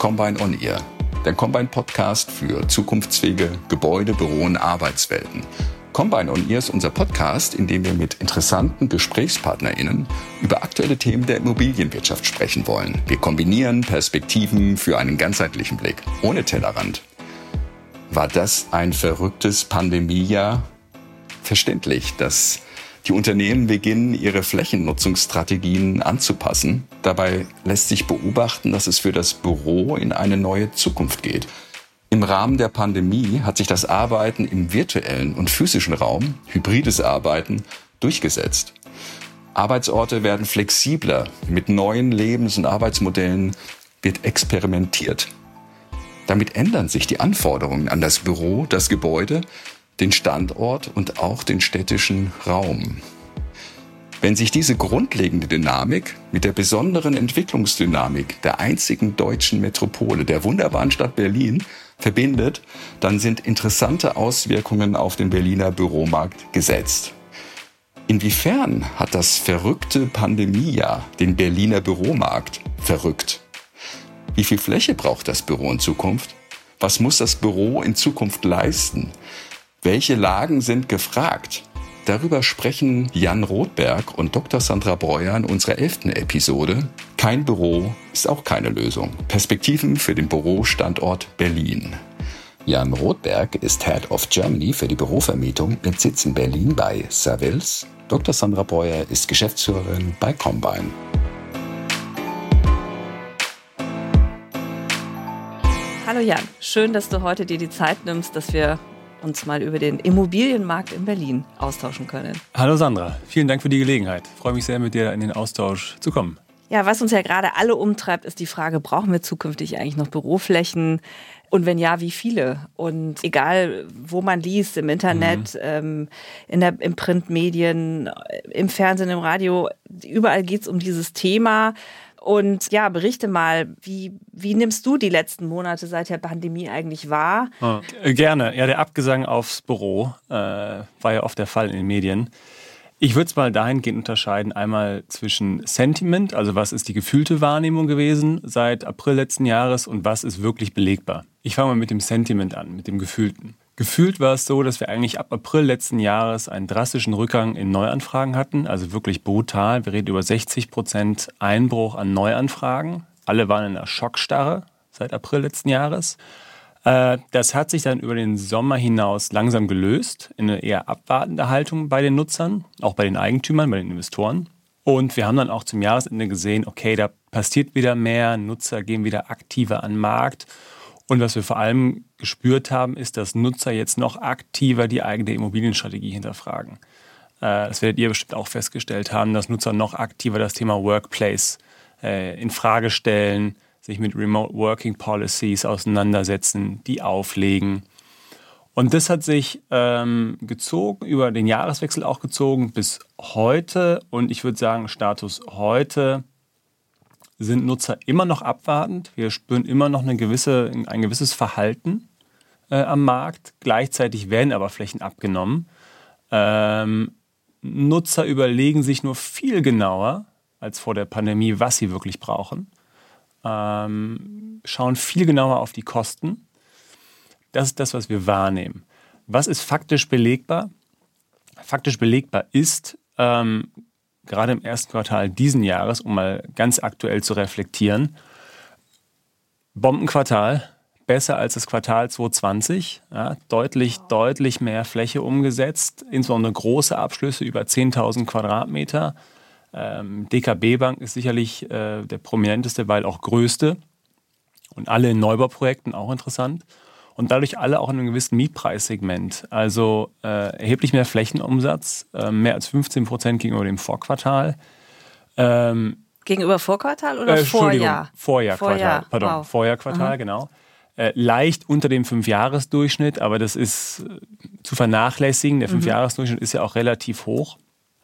Combine On Ear, der Combine Podcast für zukunftsfähige Gebäude, Büro und Arbeitswelten. Combine On Ear ist unser Podcast, in dem wir mit interessanten GesprächspartnerInnen über aktuelle Themen der Immobilienwirtschaft sprechen wollen. Wir kombinieren Perspektiven für einen ganzheitlichen Blick, ohne Tellerrand. War das ein verrücktes Pandemiejahr? Verständlich, dass die Unternehmen beginnen, ihre Flächennutzungsstrategien anzupassen. Dabei lässt sich beobachten, dass es für das Büro in eine neue Zukunft geht. Im Rahmen der Pandemie hat sich das Arbeiten im virtuellen und physischen Raum, hybrides Arbeiten, durchgesetzt. Arbeitsorte werden flexibler, mit neuen Lebens- und Arbeitsmodellen wird experimentiert. Damit ändern sich die Anforderungen an das Büro, das Gebäude, den Standort und auch den städtischen Raum. Wenn sich diese grundlegende Dynamik mit der besonderen Entwicklungsdynamik der einzigen deutschen Metropole, der wunderbaren Stadt Berlin, verbindet, dann sind interessante Auswirkungen auf den Berliner Büromarkt gesetzt. Inwiefern hat das verrückte Pandemiejahr den Berliner Büromarkt verrückt? Wie viel Fläche braucht das Büro in Zukunft? Was muss das Büro in Zukunft leisten? Welche Lagen sind gefragt? Darüber sprechen Jan Rothberg und Dr. Sandra Breuer in unserer elften Episode. Kein Büro ist auch keine Lösung. Perspektiven für den Bürostandort Berlin. Jan Rothberg ist Head of Germany für die Bürovermietung mit Sitz in Berlin bei Savills. Dr. Sandra Breuer ist Geschäftsführerin bei Combine. Hallo Jan, schön, dass du heute dir die Zeit nimmst, dass wir uns mal über den Immobilienmarkt in Berlin austauschen können. Hallo Sandra, vielen Dank für die Gelegenheit. Ich freue mich sehr, mit dir in den Austausch zu kommen. Ja, was uns ja gerade alle umtreibt, ist die Frage, brauchen wir zukünftig eigentlich noch Büroflächen? Und wenn ja, wie viele? Und egal, wo man liest, im Internet, mhm. ähm, in der, im Printmedien, im Fernsehen, im Radio, überall geht es um dieses Thema. Und ja, berichte mal, wie, wie nimmst du die letzten Monate seit der Pandemie eigentlich wahr? Oh, gerne. Ja, der Abgesang aufs Büro äh, war ja oft der Fall in den Medien. Ich würde es mal dahingehend unterscheiden, einmal zwischen Sentiment, also was ist die gefühlte Wahrnehmung gewesen seit April letzten Jahres und was ist wirklich belegbar. Ich fange mal mit dem Sentiment an, mit dem Gefühlten. Gefühlt war es so, dass wir eigentlich ab April letzten Jahres einen drastischen Rückgang in Neuanfragen hatten, also wirklich brutal. Wir reden über 60 Prozent Einbruch an Neuanfragen. Alle waren in einer Schockstarre seit April letzten Jahres. Äh, das hat sich dann über den Sommer hinaus langsam gelöst, in eine eher abwartende Haltung bei den Nutzern, auch bei den Eigentümern, bei den Investoren. Und wir haben dann auch zum Jahresende gesehen, okay, da passiert wieder mehr, Nutzer gehen wieder aktiver an den Markt und was wir vor allem gespürt haben, ist, dass Nutzer jetzt noch aktiver die eigene Immobilienstrategie hinterfragen. Äh, das werdet ihr bestimmt auch festgestellt haben, dass Nutzer noch aktiver das Thema Workplace äh, in Frage stellen, sich mit Remote Working Policies auseinandersetzen, die auflegen. Und das hat sich ähm, gezogen, über den Jahreswechsel auch gezogen bis heute. Und ich würde sagen, Status heute sind Nutzer immer noch abwartend. Wir spüren immer noch eine gewisse, ein gewisses Verhalten äh, am Markt. Gleichzeitig werden aber Flächen abgenommen. Ähm, Nutzer überlegen sich nur viel genauer als vor der Pandemie, was sie wirklich brauchen. Ähm, schauen viel genauer auf die Kosten. Das ist das, was wir wahrnehmen. Was ist faktisch belegbar? Faktisch belegbar ist, ähm, gerade im ersten Quartal diesen Jahres, um mal ganz aktuell zu reflektieren. Bombenquartal, besser als das Quartal 2020, ja, deutlich, deutlich mehr Fläche umgesetzt, insbesondere große Abschlüsse über 10.000 Quadratmeter. Ähm, DKB Bank ist sicherlich äh, der prominenteste, weil auch größte. Und alle in Neubauprojekten auch interessant und dadurch alle auch in einem gewissen Mietpreissegment. Also äh, erheblich mehr Flächenumsatz, äh, mehr als 15 Prozent gegenüber dem Vorquartal. Ähm, gegenüber Vorquartal oder äh, Vorjahr? Vorjahrquartal, Vorjahr. pardon, wow. Vorjahrquartal, mhm. genau. Äh, leicht unter dem Fünfjahresdurchschnitt, aber das ist äh, zu vernachlässigen. Der mhm. Fünfjahresdurchschnitt ist ja auch relativ hoch.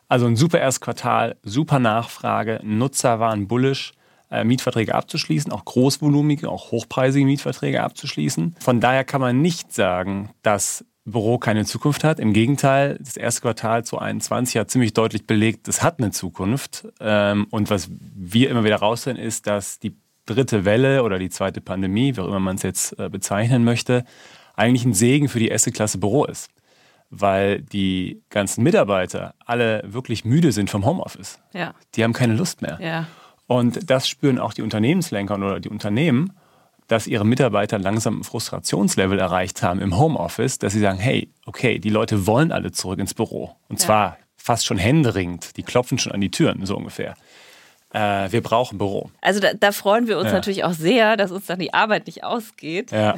Also ein super Erstquartal, super Nachfrage, Nutzer waren bullish äh, Mietverträge abzuschließen, auch großvolumige, auch hochpreisige Mietverträge abzuschließen. Von daher kann man nicht sagen, dass Büro keine Zukunft hat. Im Gegenteil, das erste Quartal 2021 hat ziemlich deutlich belegt, es hat eine Zukunft. Ähm, und was wir immer wieder raushören, ist, dass die dritte Welle oder die zweite Pandemie, wie auch immer man es jetzt äh, bezeichnen möchte, eigentlich ein Segen für die erste Klasse Büro ist. Weil die ganzen Mitarbeiter alle wirklich müde sind vom Homeoffice. Ja. Die haben keine Lust mehr. Ja. Und das spüren auch die Unternehmenslenker oder die Unternehmen, dass ihre Mitarbeiter langsam ein Frustrationslevel erreicht haben im Homeoffice, dass sie sagen, hey, okay, die Leute wollen alle zurück ins Büro. Und Ja. zwar fast schon händeringend. Die klopfen schon an die Türen, so ungefähr. Äh, wir brauchen Büro. Also da, da freuen wir uns Ja. natürlich auch sehr, dass uns dann die Arbeit nicht ausgeht. Ja.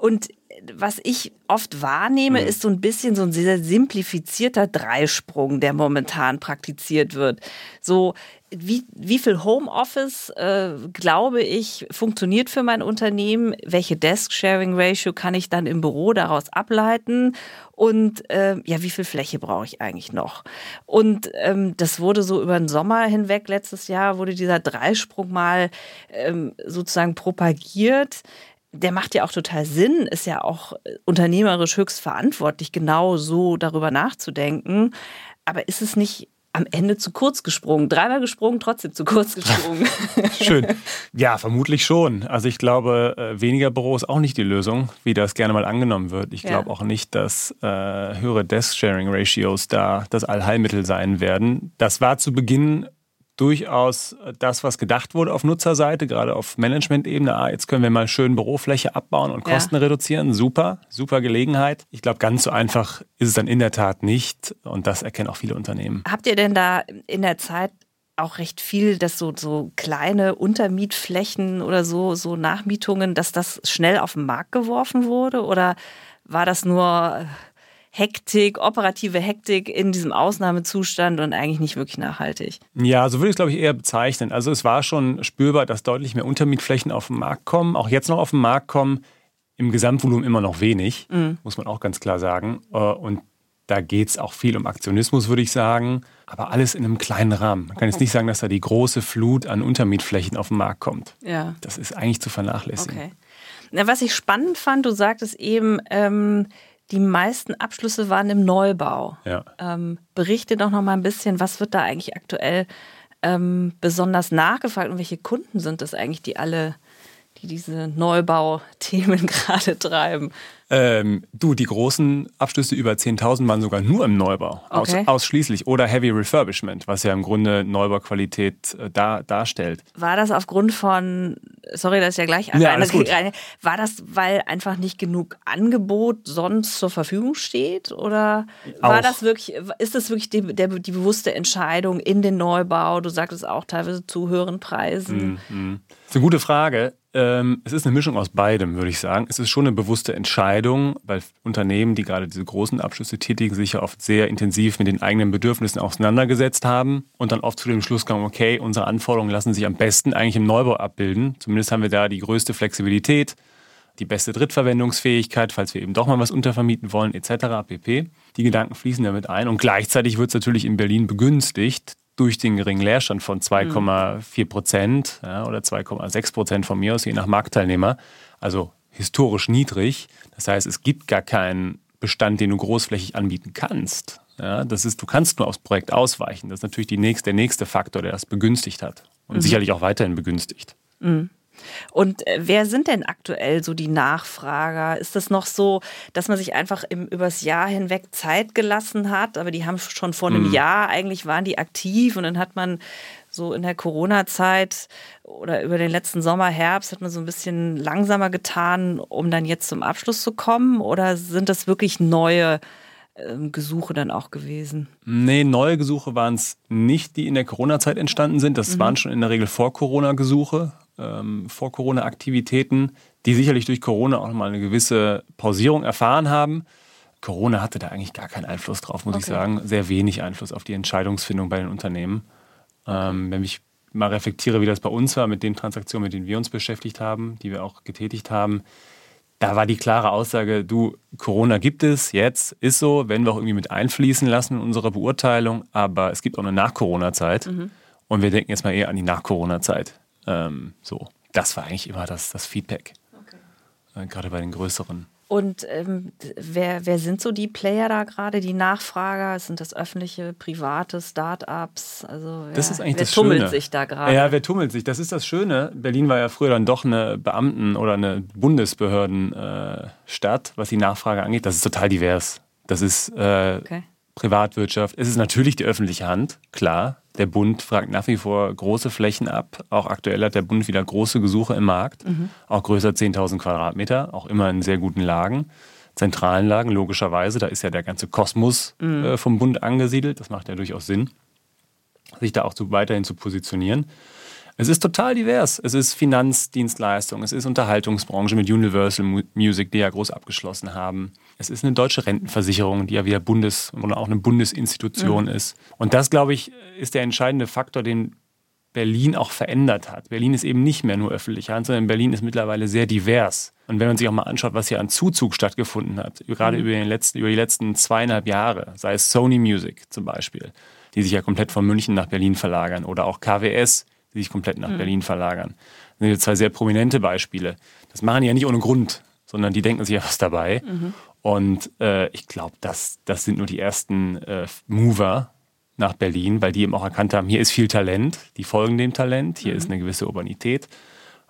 Und was ich oft wahrnehme, Mhm. ist so ein bisschen so ein sehr simplifizierter Dreisprung, der momentan praktiziert wird. So, wie, wie viel Homeoffice, äh, glaube ich, funktioniert für mein Unternehmen? Welche Desk-Sharing-Ratio kann ich dann im Büro daraus ableiten? Und äh, ja, wie viel Fläche brauche ich eigentlich noch? Und ähm, das wurde so über den Sommer hinweg letztes Jahr, wurde dieser Dreisprung mal ähm, sozusagen propagiert der macht ja auch total Sinn, ist ja auch äh, unternehmerisch höchst verantwortlich, genau so darüber nachzudenken. Aber ist es nicht am Ende zu kurz gesprungen? Dreimal gesprungen, trotzdem zu kurz gesprungen. Schön. Ja, vermutlich schon. Also ich glaube, äh, weniger Büro ist auch nicht die Lösung, wie das gerne mal angenommen wird. Ich Ja. glaube auch nicht, dass äh, höhere Desk-Sharing-Ratios da das Allheilmittel sein werden. Das war zu Beginn durchaus das, was gedacht wurde auf Nutzerseite, gerade auf Management-Ebene. Ah, jetzt können wir mal schön Bürofläche abbauen und Ja. Kosten reduzieren. Super, super Gelegenheit. Ich glaube, ganz so einfach ist es dann in der Tat nicht. Und das erkennen auch viele Unternehmen. Habt ihr denn da in der Zeit auch recht viel, dass so, so kleine Untermietflächen oder so, so Nachmietungen, dass das schnell auf den Markt geworfen wurde? Oder war das nur Hektik, operative Hektik in diesem Ausnahmezustand und eigentlich nicht wirklich nachhaltig? Ja, so würde ich es, glaube ich, eher bezeichnen. Also es war schon spürbar, dass deutlich mehr Untermietflächen auf den Markt kommen, auch jetzt noch auf den Markt kommen. Im Gesamtvolumen immer noch wenig, muss man auch ganz klar sagen. Äh, Und da geht es auch viel um Aktionismus, würde ich sagen. Aber alles in einem kleinen Rahmen. Man kann jetzt nicht sagen, dass da die große Flut an Untermietflächen auf den Markt kommt. Ja. Das ist eigentlich zu vernachlässigen. Okay. Na, was ich spannend fand, du sagtest eben, ähm, die meisten Abschlüsse waren im Neubau. Ja. Ähm, berichte doch noch mal ein bisschen, was wird da eigentlich aktuell ähm, besonders nachgefragt und welche Kunden sind es eigentlich, die alle, die diese Neubauthemen gerade treiben? Ähm, du, die großen Abschlüsse über 10.000 waren sogar nur im Neubau. Aus, Okay. ausschließlich. Oder Heavy Refurbishment, was ja im Grunde Neubauqualität äh, da, darstellt. War das aufgrund von, sorry, dass ich ja gleich Ja, alles gut. war das, weil einfach nicht genug Angebot sonst zur Verfügung steht? Oder war Auch. das wirklich, ist das wirklich die, der, die bewusste Entscheidung in den Neubau? Du sagtest auch teilweise zu höheren Preisen. Das ist eine gute Frage. Ähm, es ist eine Mischung aus beidem, würde ich sagen. Es ist schon eine bewusste Entscheidung, weil Unternehmen, die gerade diese großen Abschlüsse tätigen, sich ja oft sehr intensiv mit den eigenen Bedürfnissen auseinandergesetzt haben und dann oft zu dem Schluss kamen, okay, unsere Anforderungen lassen sich am besten eigentlich im Neubau abbilden. Zumindest haben wir da die größte Flexibilität, die beste Drittverwendungsfähigkeit, falls wir eben doch mal was untervermieten wollen, etc. pp. Die Gedanken fließen damit ein und gleichzeitig wird es natürlich in Berlin begünstigt durch den geringen Leerstand von 2,4 Prozent ja, oder 2,6 Prozent von mir aus, je nach Marktteilnehmer. Also historisch niedrig. Das heißt, es gibt gar keinen Bestand, den du großflächig anbieten kannst. Ja, das ist, du kannst nur aufs Projekt ausweichen. Das ist natürlich nächste, der nächste Faktor, der das begünstigt hat und sicherlich auch weiterhin begünstigt. Und äh, wer sind denn aktuell so die Nachfrager? Ist das noch so, dass man sich einfach im, übers Jahr hinweg Zeit gelassen hat? Aber die haben schon vor einem Jahr eigentlich waren die aktiv und dann hat man so in der Corona-Zeit oder über den letzten Sommer, Herbst hat man so ein bisschen langsamer getan, um dann jetzt zum Abschluss zu kommen? Oder sind das wirklich neue ähm, Gesuche dann auch gewesen? Nee, neue Gesuche waren es nicht, die in der Corona-Zeit entstanden sind. Das waren schon in der Regel vor Corona-Gesuche, ähm, vor Corona-Aktivitäten, die sicherlich durch Corona auch nochmal eine gewisse Pausierung erfahren haben. Corona hatte da eigentlich gar keinen Einfluss drauf, muss ich Okay. sagen. Sehr wenig Einfluss auf die Entscheidungsfindung bei den Unternehmen. Ähm, wenn ich mal reflektiere, wie das bei uns war mit den Transaktionen, mit denen wir uns beschäftigt haben, die wir auch getätigt haben, da war die klare Aussage, du, Corona gibt es, jetzt ist so, werden wir auch irgendwie mit einfließen lassen in unsere Beurteilung, aber es gibt auch eine Nach-Corona-Zeit. Und wir denken jetzt mal eher an die Nach-Corona-Zeit. Ähm, so, das war eigentlich immer das, das Feedback, äh, gerade bei den größeren Und ähm, wer, wer sind so die Player da gerade, die Nachfrager? Sind das öffentliche, private Start-ups? Also das ist eigentlich wer das tummelt Schöne. sich da gerade? Ja, wer tummelt sich? Das ist das Schöne. Berlin war ja früher dann doch eine Beamten- oder eine Bundesbehördenstadt, was die Nachfrage angeht. Das ist total divers. Das ist äh, Okay. Privatwirtschaft. Es ist natürlich die öffentliche Hand, klar. Der Bund fragt nach wie vor große Flächen ab. Auch aktuell hat der Bund wieder große Gesuche im Markt. Auch größer 10.000 Quadratmeter, auch immer in sehr guten Lagen. Zentralen Lagen, logischerweise. Da ist ja der ganze Kosmos äh, vom Bund angesiedelt. Das macht ja durchaus Sinn, sich da auch zu, weiterhin zu positionieren. Es ist total divers. Es ist Finanzdienstleistung, es ist Unterhaltungsbranche mit Universal Mu- Music, die ja groß abgeschlossen haben. Es ist eine deutsche Rentenversicherung, die ja wieder Bundes- oder auch eine Bundesinstitution ist. Und das, glaube ich, ist der entscheidende Faktor, den Berlin auch verändert hat. Berlin ist eben nicht mehr nur öffentliche Hand, sondern Berlin ist mittlerweile sehr divers. Und wenn man sich auch mal anschaut, was hier an Zuzug stattgefunden hat, gerade über, den letzten, über die letzten zweieinhalb Jahre, sei es Sony Music zum Beispiel, die sich ja komplett von München nach Berlin verlagern, oder auch KWS, die sich komplett nach Berlin verlagern. Das sind jetzt zwei sehr prominente Beispiele. Das machen die ja nicht ohne Grund, sondern die denken sich ja was dabei. Und äh, ich glaube, das, das sind nur die ersten äh, Mover nach Berlin, weil die eben auch erkannt haben, hier ist viel Talent, die folgen dem Talent, hier ist eine gewisse Urbanität,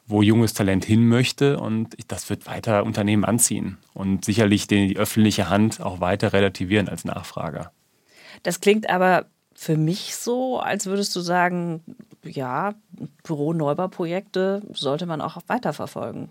wo junges Talent hin möchte und das wird weiter Unternehmen anziehen und sicherlich die, die öffentliche Hand auch weiter relativieren als Nachfrager. Das klingt aber für mich so, als würdest du sagen, ja, Büro-Neubauprojekte sollte man auch weiterverfolgen.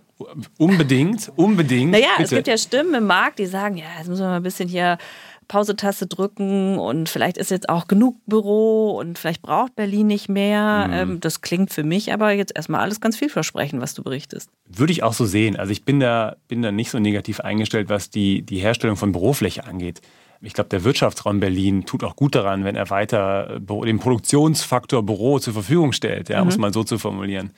Unbedingt, unbedingt. Naja, es bitte. gibt ja Stimmen im Markt, die sagen, ja, jetzt müssen wir mal ein bisschen hier Pausetaste drücken und vielleicht ist jetzt auch genug Büro und vielleicht braucht Berlin nicht mehr. Mhm. Ähm, das klingt für mich aber jetzt erstmal alles ganz vielversprechend, was du berichtest. Würde ich auch so sehen. Also ich bin da, bin da nicht so negativ eingestellt, was die, die Herstellung von Bürofläche angeht. Ich glaube, der Wirtschaftsraum Berlin tut auch gut daran, wenn er weiter äh, den Produktionsfaktor Büro zur Verfügung stellt, ja, um es mal so zu formulieren.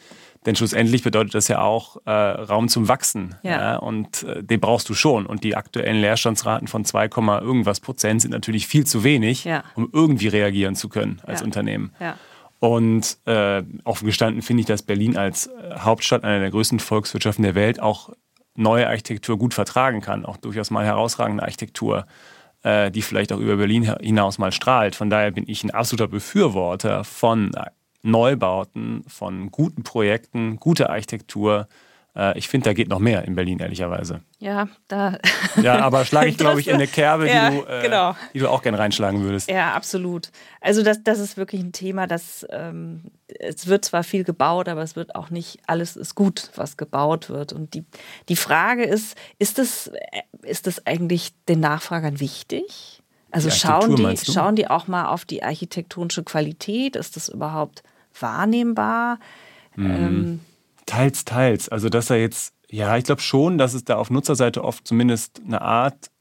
Denn schlussendlich bedeutet das ja auch äh, Raum zum Wachsen. Ja. und äh, den brauchst du schon. Und die aktuellen Leerstandsraten von 2, irgendwas Prozent sind natürlich viel zu wenig, Ja. um irgendwie reagieren zu können als Ja. Unternehmen. Ja. Und äh, offen gestanden finde ich, dass Berlin als äh, Hauptstadt einer der größten Volkswirtschaften der Welt auch neue Architektur gut vertragen kann. Auch durchaus mal herausragende Architektur, äh, die vielleicht auch über Berlin hinaus mal strahlt. Von daher bin ich ein absoluter Befürworter von Neubauten, von guten Projekten, guter Architektur. Äh, ich finde, da geht noch mehr in Berlin, ehrlicherweise. Ja, da. Ja, aber schlage ich, glaube ich, in eine Kerbe, Ja, die, du, äh, genau. die du auch gerne reinschlagen würdest. Ja, absolut. Also das, das ist wirklich ein Thema, das ähm, es wird zwar viel gebaut, aber es wird auch nicht alles ist gut, was gebaut wird. Und die, die Frage ist, ist das, äh, ist das eigentlich den Nachfragern wichtig? Also Die schauen die, schauen die auch mal auf die architektonische Qualität? Ist das überhaupt wahrnehmbar? Ähm, Teils, teils. Also, dass er jetzt, ja, ich glaube schon, dass es da auf Nutzerseite oft zumindest eine Art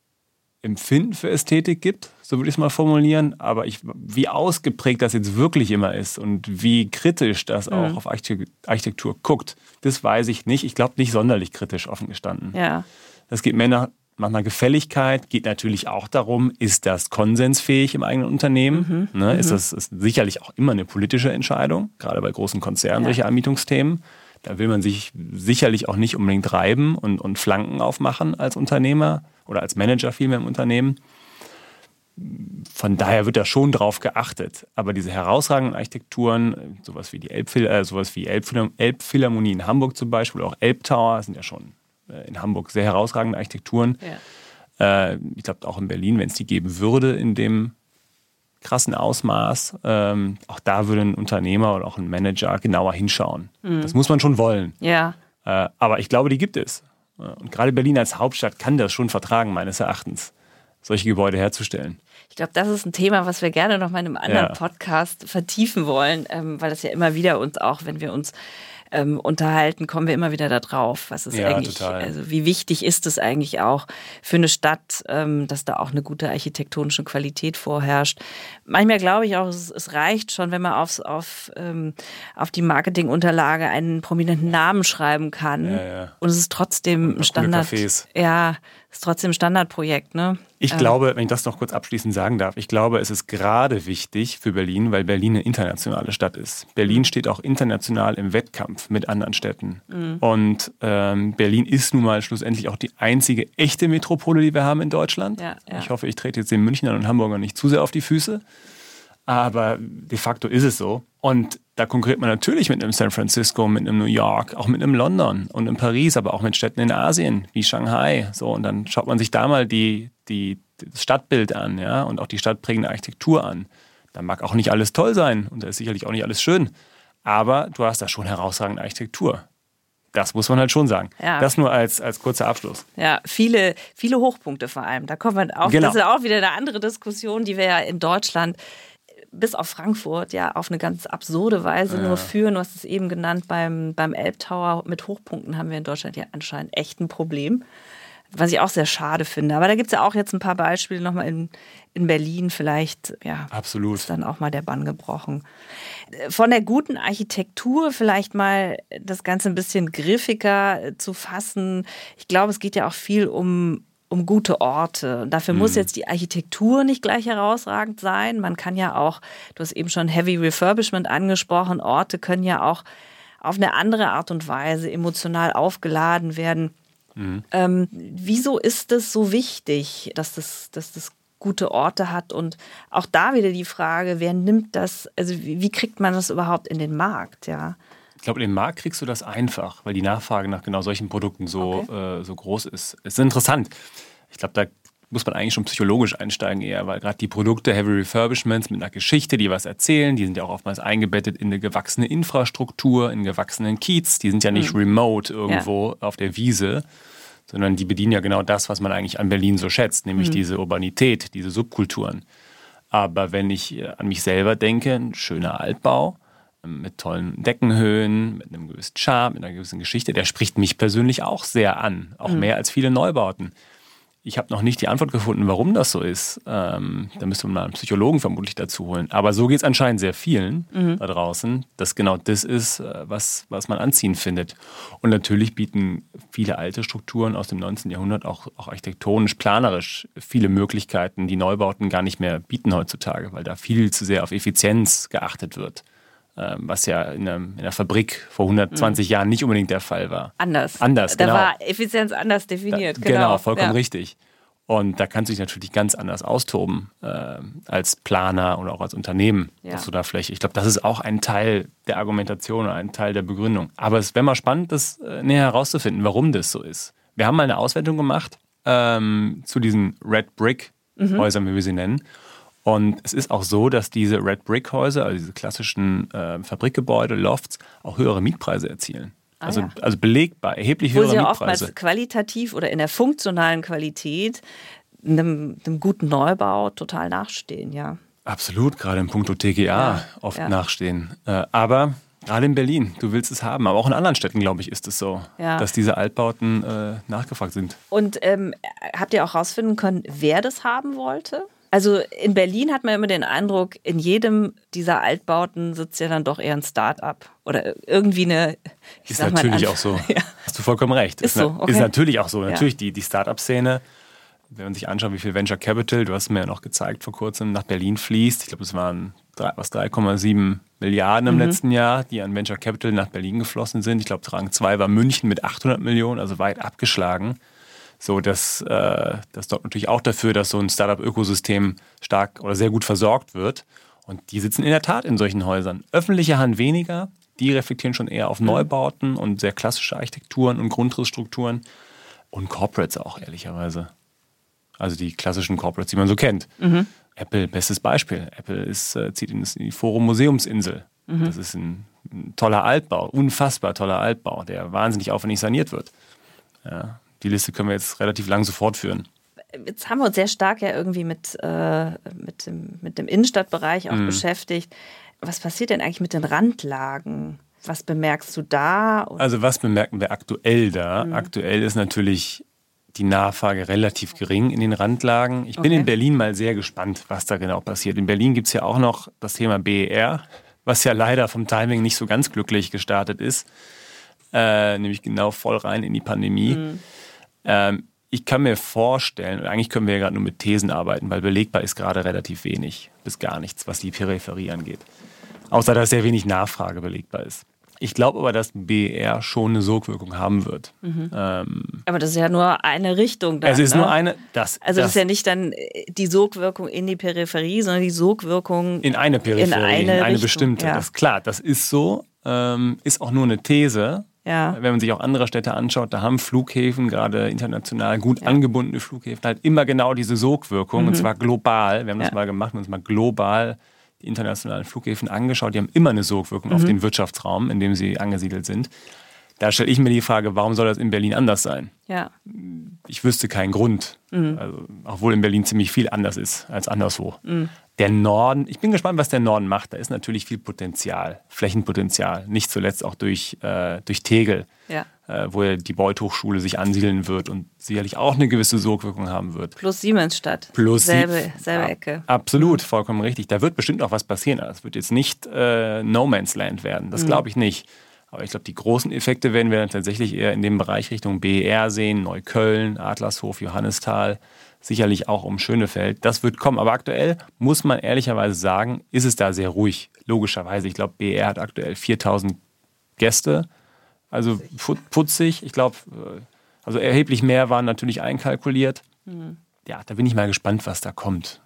Empfinden für Ästhetik gibt, so würde ich es mal formulieren. Aber ich, wie ausgeprägt das jetzt wirklich immer ist und wie kritisch das auch auf Archite- Architektur guckt, das weiß ich nicht. Ich glaube nicht sonderlich kritisch, offen gestanden. ja. Das geht mehr nach, nach einer Gefälligkeit, geht natürlich auch darum, ist das konsensfähig im eigenen Unternehmen? Mhm. Ne? Ist das ist sicherlich auch immer eine politische Entscheidung, gerade bei großen Konzernen, Ja. solche Anmietungsthemen. Da will man sich sicherlich auch nicht unbedingt reiben und, und Flanken aufmachen als Unternehmer oder als Manager vielmehr im Unternehmen. Von daher wird da schon drauf geachtet. Aber diese herausragenden Architekturen, sowas wie die Elbphil äh, sowas wie Elbphil Elbphilharmonie in Hamburg zum Beispiel, auch Elbtower, sind ja schon äh, in Hamburg sehr herausragende Architekturen. ja. Äh, ich glaube auch in Berlin, wenn es die geben würde, in dem krassen Ausmaß, ähm, auch da würde ein Unternehmer oder auch ein Manager genauer hinschauen. Das muss man schon wollen. Ja. Äh, aber ich glaube, die gibt es. Äh, Und gerade Berlin als Hauptstadt kann das schon vertragen, meines Erachtens, solche Gebäude herzustellen. Ich glaube, das ist ein Thema, was wir gerne noch mal in einem anderen Ja. Podcast vertiefen wollen, ähm, weil das ja immer wieder uns auch, wenn wir uns ähm, unterhalten, kommen wir immer wieder da drauf. Was ist Ja, eigentlich, total. also wie wichtig ist es eigentlich auch für eine Stadt, ähm, dass da auch eine gute architektonische Qualität vorherrscht. Manchmal glaube ich auch, es, es reicht schon, wenn man aufs, auf, ähm, auf die Marketingunterlage einen prominenten Namen schreiben kann. Ja, ja. Und es ist trotzdem ein Standard. Cafés. Ja, ist trotzdem ein Standardprojekt, ne? Ich ähm. glaube, wenn ich das noch kurz abschließend sagen darf, ich glaube, es ist gerade wichtig für Berlin, weil Berlin eine internationale Stadt ist. Berlin mhm. steht auch international im Wettkampf mit anderen Städten. Mhm. Und ähm, Berlin ist nun mal schlussendlich auch die einzige echte Metropole, die wir haben in Deutschland. Ja, ja. Ich hoffe, ich trete jetzt den Münchnern und Hamburgern nicht zu sehr auf die Füße. Aber de facto ist es so. Und da konkurriert man natürlich mit einem San Francisco, mit einem New York, auch mit einem London und in Paris, aber auch mit Städten in Asien wie Shanghai. So, und dann schaut man sich da mal die, die, das Stadtbild an, ja, und auch die stadtprägende Architektur an. Da mag auch nicht alles toll sein und da ist sicherlich auch nicht alles schön. Aber du hast da schon herausragende Architektur. Das muss man halt schon sagen. Ja. Das nur als, als kurzer Abschluss. Ja, viele, viele Hochpunkte vor allem. Da kommen wir auch, genau. das ist auch wieder eine andere Diskussion, die wir ja in Deutschland bis auf Frankfurt ja auf eine ganz absurde Weise ja. nur führen. Du hast es eben genannt, beim, beim Elbtower mit Hochpunkten haben wir in Deutschland ja anscheinend echt ein Problem. Was ich auch sehr schade finde. Aber da gibt es ja auch jetzt ein paar Beispiele nochmal in, in Berlin. Vielleicht ja, Absolut. ist dann auch mal der Bann gebrochen. Von der guten Architektur vielleicht mal das Ganze ein bisschen griffiger zu fassen. Ich glaube, es geht ja auch viel um um gute Orte. Dafür mhm. muss jetzt die Architektur nicht gleich herausragend sein. Man kann ja auch, du hast eben schon Heavy Refurbishment angesprochen, Orte können ja auch auf eine andere Art und Weise emotional aufgeladen werden. Mhm. Ähm, wieso ist es so wichtig, dass das, dass das gute Orte hat? Und auch da wieder die Frage, wer nimmt das, also wie, wie kriegt man das überhaupt in den Markt, ja? Ich glaube, in den Markt kriegst du das einfach, weil die Nachfrage nach genau solchen Produkten so, okay. äh, so groß ist. Es ist interessant. Ich glaube, da muss man eigentlich schon psychologisch einsteigen eher, weil gerade die Produkte Heavy Refurbishments mit einer Geschichte, die was erzählen, die sind ja auch oftmals eingebettet in eine gewachsene Infrastruktur, in gewachsenen Kiez. Die sind ja nicht mhm. remote irgendwo ja. auf der Wiese, sondern die bedienen ja genau das, was man eigentlich an Berlin so schätzt, nämlich mhm. diese Urbanität, diese Subkulturen. Aber wenn ich äh, an mich selber denke, ein schöner Altbau, mit tollen Deckenhöhen, mit einem gewissen Charme, mit einer gewissen Geschichte. Der spricht mich persönlich auch sehr an, auch mhm. mehr als viele Neubauten. Ich habe noch nicht die Antwort gefunden, warum das so ist. Ähm, da müsste man mal einen Psychologen vermutlich dazu holen. Aber so geht es anscheinend sehr vielen mhm. da draußen, dass genau das ist, äh, was, was man anziehen findet. Und natürlich bieten viele alte Strukturen aus dem 19. Jahrhundert auch, auch architektonisch, planerisch viele Möglichkeiten, die Neubauten gar nicht mehr bieten heutzutage, weil da viel zu sehr auf Effizienz geachtet wird. Ähm, was ja in, einer, in einer Fabrik vor 120 mhm. Jahren nicht unbedingt der Fall war. Anders. Anders, da genau. war Effizienz anders definiert. Da, genau. genau, vollkommen ja. richtig. Und da kannst du dich natürlich ganz anders austoben äh, als Planer oder auch als Unternehmen. Ja. Dass du da vielleicht, ich glaube, das ist auch ein Teil der Argumentation oder ein Teil der Begründung. Aber es wäre mal spannend, das äh, näher herauszufinden, warum das so ist. Wir haben mal eine Auswertung gemacht ähm, zu diesen Red Brick mhm. Häusern, wie wir sie nennen. Und es ist auch so, dass diese Red Brick Häuser, also diese klassischen äh, Fabrikgebäude, Lofts, auch höhere Mietpreise erzielen. Ah, also, ja. also belegbar, erheblich Wo höhere sie Mietpreise. oftmals qualitativ oder in der funktionalen Qualität einem, einem guten Neubau total nachstehen, ja. Absolut, gerade im Punkto TGA ja, oft ja. nachstehen. Äh, aber gerade in Berlin, du willst es haben, aber auch in anderen Städten, glaube ich, ist es so, ja. dass diese Altbauten äh, nachgefragt sind. Und ähm, habt ihr auch herausfinden können, wer das haben wollte? Also in Berlin hat man immer den Eindruck, in jedem dieser Altbauten sitzt ja dann doch eher ein Start-up oder irgendwie eine. ist natürlich auch so. Ja. Hast du vollkommen recht. Ist, so, okay. ist natürlich auch so. Natürlich die, die Start-up-Szene, wenn man sich anschaut, wie viel Venture Capital, du hast mir ja noch gezeigt vor kurzem, nach Berlin fließt. Ich glaube, es waren 3,7 Milliarden im mhm. letzten Jahr, die an Venture Capital nach Berlin geflossen sind. Ich glaube, Rang 2 war München mit 800 Millionen, also weit abgeschlagen. So, das, äh, das sorgt natürlich auch dafür, dass so ein Startup-Ökosystem stark oder sehr gut versorgt wird. Und die sitzen in der Tat in solchen Häusern. Öffentliche Hand weniger, die reflektieren schon eher auf mhm. Neubauten und sehr klassische Architekturen und Grundrissstrukturen. Und Corporates auch, ehrlicherweise. Also die klassischen Corporates, die man so kennt. Mhm. Apple, bestes Beispiel. Apple ist, äh, zieht in die Forum Museumsinsel. Mhm. Das ist ein, ein, toller Altbau, unfassbar toller Altbau, der wahnsinnig aufwendig saniert wird. Ja, die Liste können wir jetzt relativ lang so fortführen. Jetzt haben wir uns sehr stark ja irgendwie mit, äh, mit, dem, mit dem Innenstadtbereich auch mhm. beschäftigt. Was passiert denn eigentlich mit den Randlagen? Was bemerkst du da? Also was bemerken wir aktuell da? Mhm. Aktuell ist natürlich die Nachfrage relativ gering in den Randlagen. Ich bin okay. in Berlin mal sehr gespannt, was da genau passiert. In Berlin gibt es ja auch noch das Thema BER, was ja leider vom Timing nicht so ganz glücklich gestartet ist, äh, nämlich genau voll rein in die Pandemie. Mhm. Ähm, ich kann mir vorstellen, und eigentlich können wir ja gerade nur mit Thesen arbeiten, weil belegbar ist gerade relativ wenig bis gar nichts, was die Peripherie angeht. Außer dass sehr wenig Nachfrage belegbar ist. Ich glaube aber, dass BR schon eine Sogwirkung haben wird. Mhm. Ähm, aber das ist ja nur eine Richtung. Dann, es ist ne? nur eine. Das, also das, das, ist ja nicht dann die Sogwirkung in die Peripherie, sondern die Sogwirkung in eine Peripherie, in eine, in eine bestimmte. Ja. Das klar, das ist so. Ähm, ist auch nur eine These. Ja. Wenn man sich auch andere Städte anschaut, da haben Flughäfen, gerade international gut ja. angebundene Flughäfen, halt immer genau diese Sogwirkung, mhm. und zwar global. Wir haben das mal gemacht, wir haben uns mal global die internationalen Flughäfen angeschaut. Die haben immer eine Sogwirkung mhm. auf den Wirtschaftsraum, in dem sie angesiedelt sind. Da stelle ich mir die Frage, warum soll das in Berlin anders sein? Ja. Ich wüsste keinen Grund. Mhm. Also, obwohl in Berlin ziemlich viel anders ist als anderswo. Der Norden, ich bin gespannt, was der Norden macht. Da ist natürlich viel Potenzial, Flächenpotenzial. Nicht zuletzt auch durch, äh, durch Tegel, ja. äh, wo ja die Beuth-Hochschule sich ansiedeln wird und sicherlich auch eine gewisse Sogwirkung haben wird. Plus Siemensstadt. Plus selbe, selbe Ecke. Absolut, vollkommen richtig. Da wird bestimmt auch was passieren. Es wird jetzt nicht äh, No Man's Land werden. Das mhm. glaube ich nicht. Aber ich glaube, die großen Effekte werden wir dann tatsächlich eher in dem Bereich Richtung BER sehen, Neukölln, Adlershof, Johannisthal, sicherlich auch um Schönefeld. Das wird kommen. Aber aktuell muss man ehrlicherweise sagen, ist es da sehr ruhig. Logischerweise. Ich glaube, BER hat aktuell 4000 Gäste. Also putzig. Ich glaube, äh, also erheblich mehr waren natürlich einkalkuliert. Mhm. Ja, da bin ich mal gespannt, was da kommt.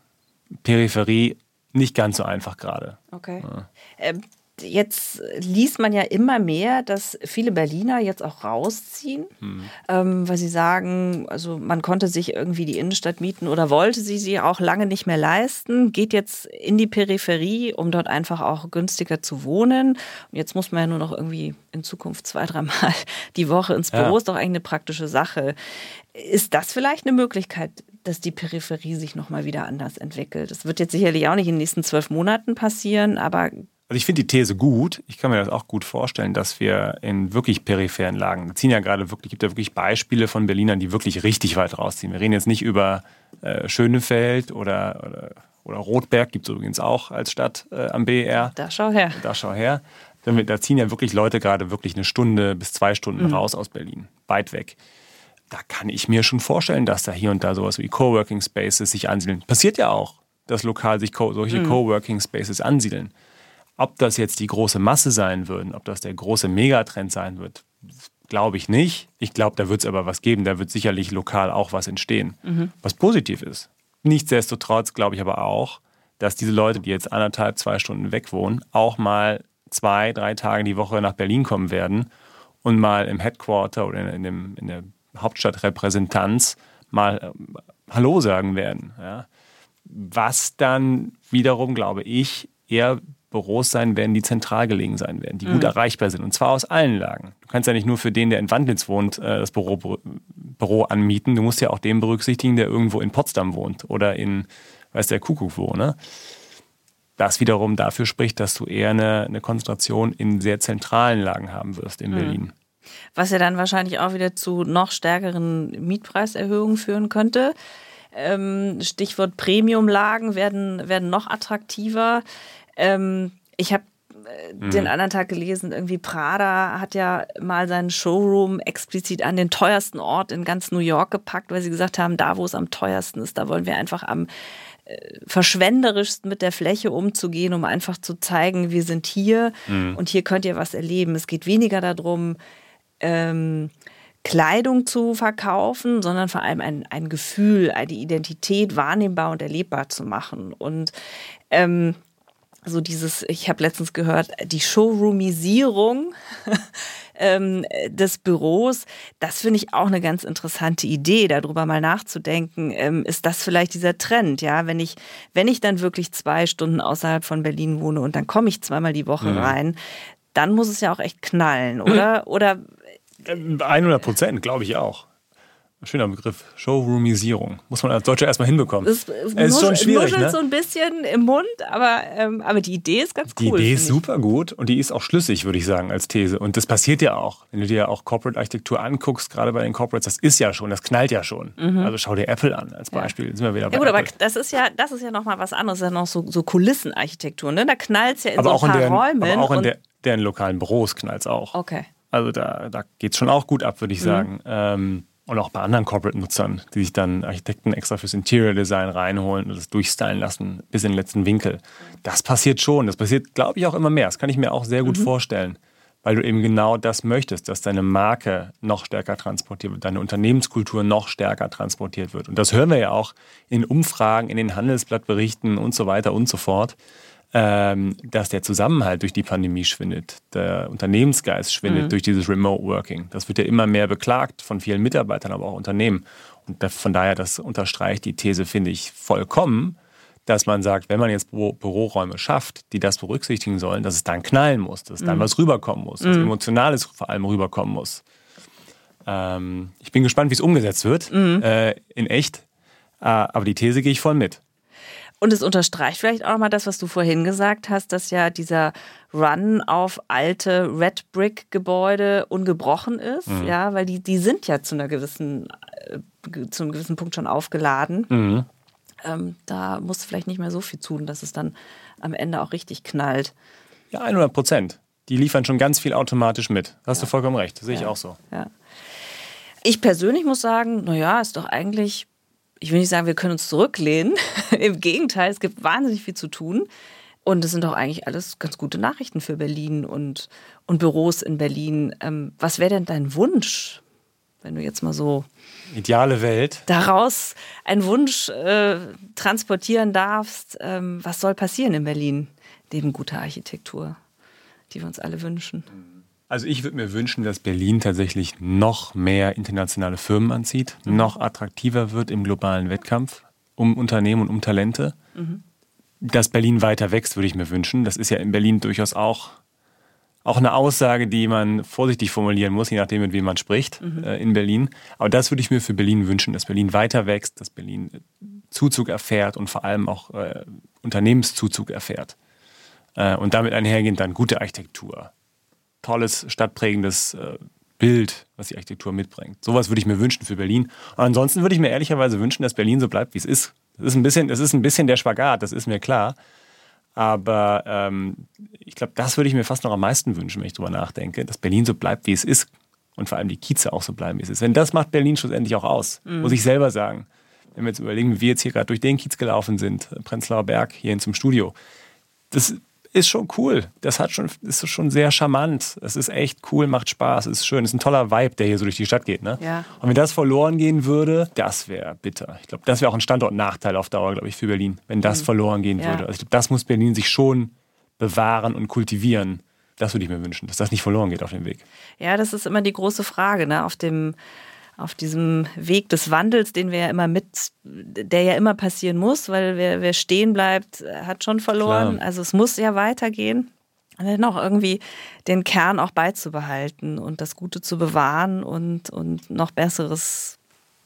Peripherie nicht ganz so einfach gerade. Okay. Ja. Ähm, jetzt liest man ja immer mehr, dass viele Berliner jetzt auch rausziehen, hm. ähm, weil sie sagen, also man konnte sich irgendwie die Innenstadt mieten oder wollte sie sie auch lange nicht mehr leisten, geht jetzt in die Peripherie, um dort einfach auch günstiger zu wohnen. Und jetzt muss man ja nur noch irgendwie in Zukunft zwei, dreimal die Woche ins Büro, ja. ist doch eigentlich eine praktische Sache. Ist das vielleicht eine Möglichkeit, dass die Peripherie sich nochmal wieder anders entwickelt? Das wird jetzt sicherlich auch nicht in den nächsten zwölf Monaten passieren, aber also ich finde die These gut. Ich kann mir das auch gut vorstellen, dass wir in wirklich peripheren Lagen, ziehen ja gerade wirklich, gibt ja wirklich Beispiele von Berlinern, die wirklich richtig weit rausziehen. Wir reden jetzt nicht über äh, Schönefeld oder, oder, oder Rotberg, gibt es übrigens auch als Stadt äh, am BR. Da schau her. Da schau her. Da ziehen ja wirklich Leute gerade wirklich eine Stunde bis zwei Stunden mhm. raus aus Berlin, weit weg. Da kann ich mir schon vorstellen, dass da hier und da sowas wie Coworking Spaces sich ansiedeln. Passiert ja auch, dass lokal sich solche mhm. Coworking Spaces ansiedeln. Ob das jetzt die große Masse sein würden, ob das der große Megatrend sein wird, glaube ich nicht. Ich glaube, da wird es aber was geben. Da wird sicherlich lokal auch was entstehen, mhm. was positiv ist. Nichtsdestotrotz glaube ich aber auch, dass diese Leute, die jetzt anderthalb, zwei Stunden weg wohnen, auch mal zwei, drei Tage die Woche nach Berlin kommen werden und mal im Headquarter oder in, dem, in der Hauptstadtrepräsentanz mal äh, Hallo sagen werden. Ja. Was dann wiederum, glaube ich, eher Büros sein werden, die zentral gelegen sein werden, die mhm. gut erreichbar sind. Und zwar aus allen Lagen. Du kannst ja nicht nur für den, der in Wandlitz wohnt, äh, das Büro, Büro anmieten. Du musst ja auch den berücksichtigen, der irgendwo in Potsdam wohnt oder in, weiß der Kuckuck wo. Ne? Das wiederum dafür spricht, dass du eher eine, eine Konzentration in sehr zentralen Lagen haben wirst in mhm. Berlin. Was ja dann wahrscheinlich auch wieder zu noch stärkeren Mietpreiserhöhungen führen könnte. Ähm, Stichwort Premiumlagen werden, werden noch attraktiver. Ähm, ich habe äh, mhm. den anderen Tag gelesen, irgendwie Prada hat ja mal seinen Showroom explizit an den teuersten Ort in ganz New York gepackt, weil sie gesagt haben, da wo es am teuersten ist, da wollen wir einfach am äh, verschwenderischsten mit der Fläche umzugehen, um einfach zu zeigen, wir sind hier mhm. und hier könnt ihr was erleben. Es geht weniger darum, ähm, Kleidung zu verkaufen, sondern vor allem ein, ein Gefühl, eine Identität wahrnehmbar und erlebbar zu machen. Und ähm, so dieses, ich habe letztens gehört, die Showroomisierung ähm, des Büros, das finde ich auch eine ganz interessante Idee, darüber mal nachzudenken. Ähm, ist das vielleicht dieser Trend? Ja, wenn ich, wenn ich dann wirklich zwei Stunden außerhalb von Berlin wohne und dann komme ich zweimal die Woche mhm. rein, dann muss es ja auch echt knallen, oder? Oder 100 Prozent, glaube ich auch. Schöner Begriff. Showroomisierung. Muss man als Deutscher erstmal hinbekommen. Es, es ist schon schwierig. Ne? so ein bisschen im Mund, aber, ähm, aber die Idee ist ganz cool. Die Idee ist super gut und die ist auch schlüssig, würde ich sagen, als These. Und das passiert ja auch. Wenn du dir auch Corporate-Architektur anguckst, gerade bei den Corporates, das ist ja schon, das knallt ja schon. Mhm. Also schau dir Apple an als Beispiel. Ja. Sind wir wieder bei ja, gut, Apple. aber das ist ja, das ist ja nochmal was anderes. Das ja noch so, so Kulissenarchitektur. Ne? Da knallt es ja in aber so ein paar deren, Räumen. Aber auch in der, deren lokalen Büros knallt es auch. Okay. Also da, da geht es schon auch gut ab, würde ich mhm. sagen. Ähm, Und auch bei anderen Corporate-Nutzern, die sich dann Architekten extra fürs Interior Design reinholen und das durchstylen lassen bis in den letzten Winkel. Das passiert schon. Das passiert, glaube ich, auch immer mehr. Das kann ich mir auch sehr gut mhm. vorstellen weil du eben genau das möchtest, dass deine Marke noch stärker transportiert wird, deine Unternehmenskultur noch stärker transportiert wird. Und das hören wir ja auch in Umfragen, in den Handelsblattberichten und so weiter und so fort, dass der Zusammenhalt durch die Pandemie schwindet, der Unternehmensgeist schwindet mhm. durch dieses Remote Working. Das wird ja immer mehr beklagt von vielen Mitarbeitern, aber auch Unternehmen. Und von daher, das unterstreicht die These, finde ich, vollkommen dass man sagt, wenn man jetzt Büro Büroräume schafft, die das berücksichtigen sollen, dass es dann knallen muss, dass mhm. dann was rüberkommen muss, dass mhm. Emotionales vor allem rüberkommen muss. Ähm, ich bin gespannt, wie es umgesetzt wird, mhm. äh, in echt. Äh, aber die These gehe ich voll mit. Und es unterstreicht vielleicht auch mal das, was du vorhin gesagt hast, dass ja dieser Run auf alte Red Brick Gebäude ungebrochen ist, mhm. ja, weil die, die sind ja zu einer gewissen, äh, zu einem gewissen Punkt schon aufgeladen. Mhm ähm, da musst du vielleicht nicht mehr so viel tun, dass es dann am Ende auch richtig knallt. Ja, 100 Prozent. Die liefern schon ganz viel automatisch mit. Hast ja. du vollkommen recht. Sehe ja. ich auch so. Ja. Ich persönlich muss sagen, naja, ist doch eigentlich, ich will nicht sagen, wir können uns zurücklehnen. Im Gegenteil, es gibt wahnsinnig viel zu tun. Und es sind doch eigentlich alles ganz gute Nachrichten für Berlin und, und Büros in Berlin. Ähm, was wäre denn dein Wunsch, wenn du jetzt mal so ideale Welt daraus einen Wunsch äh, transportieren darfst, ähm, was soll passieren in Berlin neben guter Architektur, die wir uns alle wünschen? Also ich würde mir wünschen, dass Berlin tatsächlich noch mehr internationale Firmen anzieht, mhm. noch attraktiver wird im globalen Wettkampf um Unternehmen und um Talente. Mhm. Dass Berlin weiter wächst, würde ich mir wünschen. Das ist ja in Berlin durchaus auch auch eine Aussage, die man vorsichtig formulieren muss, je nachdem, mit wem man spricht mhm. äh, in Berlin. Aber das würde ich mir für Berlin wünschen, dass Berlin weiter wächst, dass Berlin äh, Zuzug erfährt und vor allem auch äh, Unternehmenszuzug erfährt. Äh, und damit einhergehend dann gute Architektur, tolles, stadtprägendes äh, Bild, was die Architektur mitbringt. Sowas würde ich mir wünschen für Berlin. Und ansonsten würde ich mir ehrlicherweise wünschen, dass Berlin so bleibt, wie es ist. Das ist ein bisschen, das ist ein bisschen der Spagat, das ist mir klar. Aber ähm, ich glaube, das würde ich mir fast noch am meisten wünschen, wenn ich drüber nachdenke, dass Berlin so bleibt, wie es ist. Und vor allem die Kieze auch so bleiben, wie es ist. Wenn das macht Berlin schlussendlich auch aus, mhm. muss ich selber sagen. Wenn wir jetzt überlegen, wie wir jetzt hier gerade durch den Kiez gelaufen sind, Prenzlauer Berg, hierhin zum Studio. Das ist schon cool. Das hat schon, ist schon sehr charmant. Es ist echt cool, macht Spaß, ist schön. Es ist ein toller Vibe, der hier so durch die Stadt geht. Ne? Ja. Und wenn das verloren gehen würde, das wäre bitter. Ich glaube, das wäre auch ein Standortnachteil auf Dauer, glaube ich, für Berlin, wenn das mhm. verloren gehen ja. würde. Also ich glaube, das muss Berlin sich schon bewahren und kultivieren. Das würde ich mir wünschen, dass das nicht verloren geht auf dem Weg. Ja, das ist immer die große Frage. Ne? Auf dem auf diesem Weg des Wandels, den wir ja immer mit, der ja immer passieren muss, weil wer, wer stehen bleibt, hat schon verloren. Klar. Also es muss ja weitergehen. Und dann auch irgendwie den Kern auch beizubehalten und das Gute zu bewahren und, und noch Besseres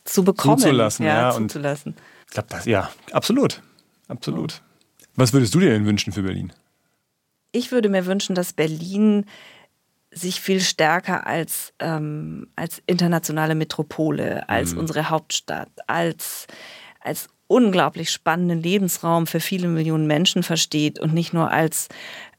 zu bekommen. Zuzulassen, ja. ja zuzulassen. Ich glaube, das, ja, absolut. Absolut. Was würdest du dir denn wünschen für Berlin? Ich würde mir wünschen, dass Berlin sich viel stärker als, ähm, als internationale Metropole, als mhm. unsere Hauptstadt, als, als unglaublich spannenden Lebensraum für viele Millionen Menschen versteht und nicht nur als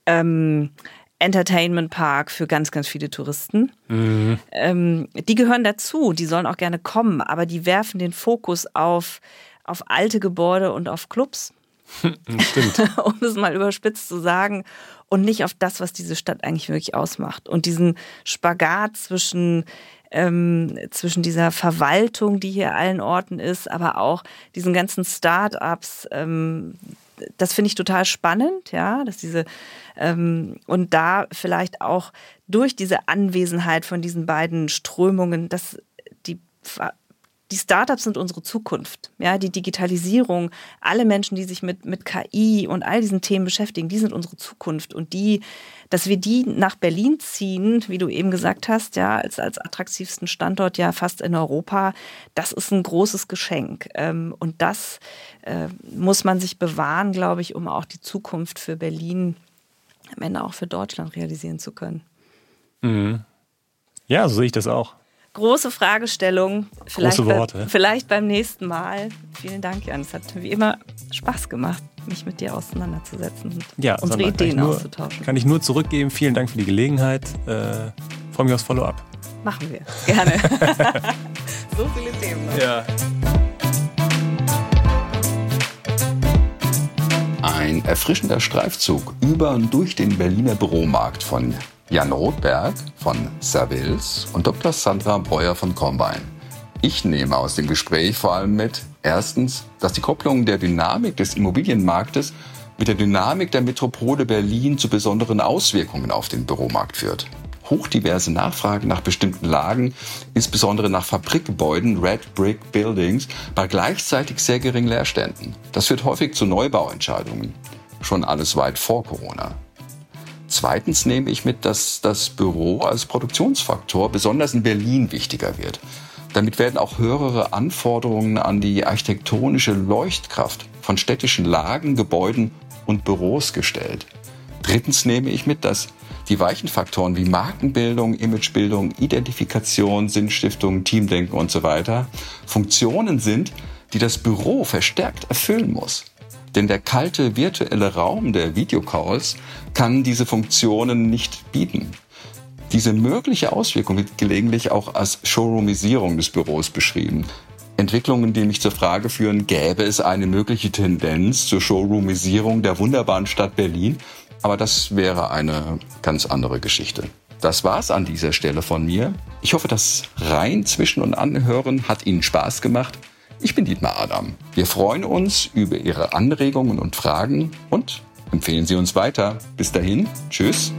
ähm, Entertainment Park für ganz, ganz viele Touristen. Mhm. Ähm, die gehören dazu, die sollen auch gerne kommen, aber die werfen den Fokus auf, auf alte Gebäude und auf Clubs. Stimmt. um es mal überspitzt zu sagen und nicht auf das, was diese Stadt eigentlich wirklich ausmacht. Und diesen Spagat zwischen ähm, zwischen dieser Verwaltung, die hier allen Orten ist, aber auch diesen ganzen Start-ups. Ähm, das finde ich total spannend, ja, dass diese ähm, und da vielleicht auch durch diese Anwesenheit von diesen beiden Strömungen, dass die die Startups sind unsere Zukunft. Ja, die Digitalisierung, alle Menschen, die sich mit, mit KI und all diesen Themen beschäftigen, die sind unsere Zukunft. Und die, dass wir die nach Berlin ziehen, wie du eben gesagt hast, ja, als, als attraktivsten Standort ja fast in Europa, das ist ein großes Geschenk. Ähm, und das äh, muss man sich bewahren, glaube ich, um auch die Zukunft für Berlin, am Ende auch für Deutschland realisieren zu können. Mhm. Ja, so sehe ich das auch große Fragestellung. Vielleicht, Große Worte. Bei, vielleicht beim nächsten Mal. Vielen Dank, Jan. Es hat wie immer Spaß gemacht, mich mit dir auseinanderzusetzen und ja, unsere Sandra, Ideen nur, auszutauschen. Kann ich nur zurückgeben. Vielen Dank für die Gelegenheit. Äh, Freue mich aufs Follow-up. Machen wir. Gerne. So viele Themen. Noch. Ja. Ein erfrischender Streifzug über und durch den Berliner Büromarkt von Jan Rothberg von Servils und Dr. Sandra Breuer von Combine. Ich nehme aus dem Gespräch vor allem mit, erstens, dass die Kopplung der Dynamik des Immobilienmarktes mit der Dynamik der Metropole Berlin zu besonderen Auswirkungen auf den Büromarkt führt. Hochdiverse Nachfrage nach bestimmten Lagen, insbesondere nach Fabrikgebäuden, Red Brick Buildings, bei gleichzeitig sehr geringen Leerständen. Das führt häufig zu Neubauentscheidungen. Schon alles weit vor Corona. Zweitens nehme ich mit, dass das Büro als Produktionsfaktor besonders in Berlin wichtiger wird. Damit werden auch höhere Anforderungen an die architektonische Leuchtkraft von städtischen Lagen, Gebäuden und Büros gestellt. Drittens nehme ich mit, dass die weichen Faktoren wie Markenbildung, Imagebildung, Identifikation, Sinnstiftung, Teamdenken und so weiter Funktionen sind, die das Büro verstärkt erfüllen muss. Denn der kalte virtuelle Raum der Videocalls kann diese Funktionen nicht bieten. Diese mögliche Auswirkung wird gelegentlich auch als Showroomisierung des Büros beschrieben. Entwicklungen, die mich zur Frage führen, gäbe es eine mögliche Tendenz zur Showroomisierung der wunderbaren Stadt Berlin? Aber das wäre eine ganz andere Geschichte. Das war's an dieser Stelle von mir. Ich hoffe, das rein zwischen und anhören hat Ihnen Spaß gemacht. Ich bin Dietmar Adam. Wir freuen uns über Ihre Anregungen und Fragen und empfehlen Sie uns weiter. Bis dahin, tschüss.